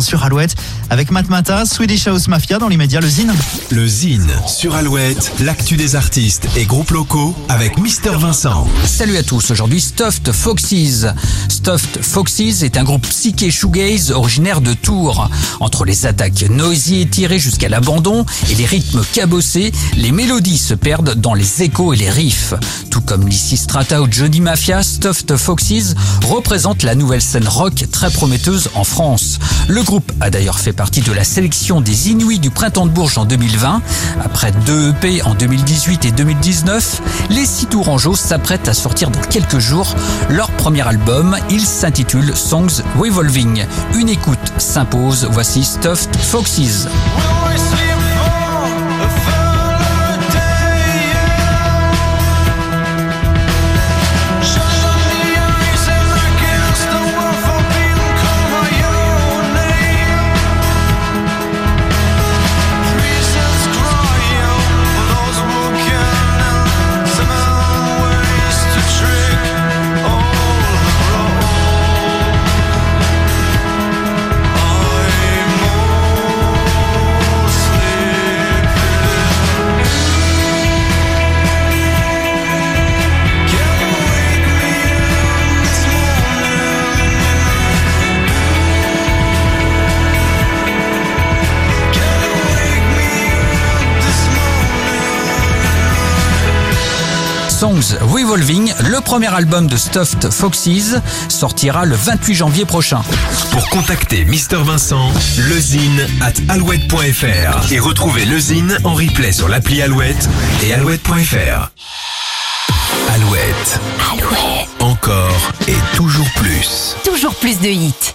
sur Alouette avec Matmata, Swedish House Mafia dans l'immédiat, le Zine. Le Zine sur Alouette, l'actu des artistes et groupes locaux avec Mister Vincent. Salut à tous, aujourd'hui Stuffed Foxes. Stuffed Foxes est un groupe psyché shoegaze originaire de Tours. Entre les attaques noisy et tirées jusqu'à l'abandon et les rythmes cabossés, les mélodies se perdent dans les échos et les riffs. Tout comme Lissy Strata ou Johnny Mafia, Stuffed Foxes représente la nouvelle scène rock très prometteuse en France. Le groupe a d'ailleurs fait partie de la sélection des Inuits du Printemps de Bourges en 2020. Après deux EP en 2018 et 2019, les six Tourangeaux s'apprêtent à sortir dans quelques jours leur premier album. Il s'intitule Songs Revolving. Une écoute s'impose. Voici Stuffed Foxes. Songs Revolving, le premier album de Stuffed Foxes, sortira le 28 janvier prochain. Pour contacter Mister Vincent, lezine at alouette.fr et retrouver lezine en replay sur l'appli Alouette et alouette.fr. Alouette. Alouette, Encore et toujours plus. toujours plus de hits.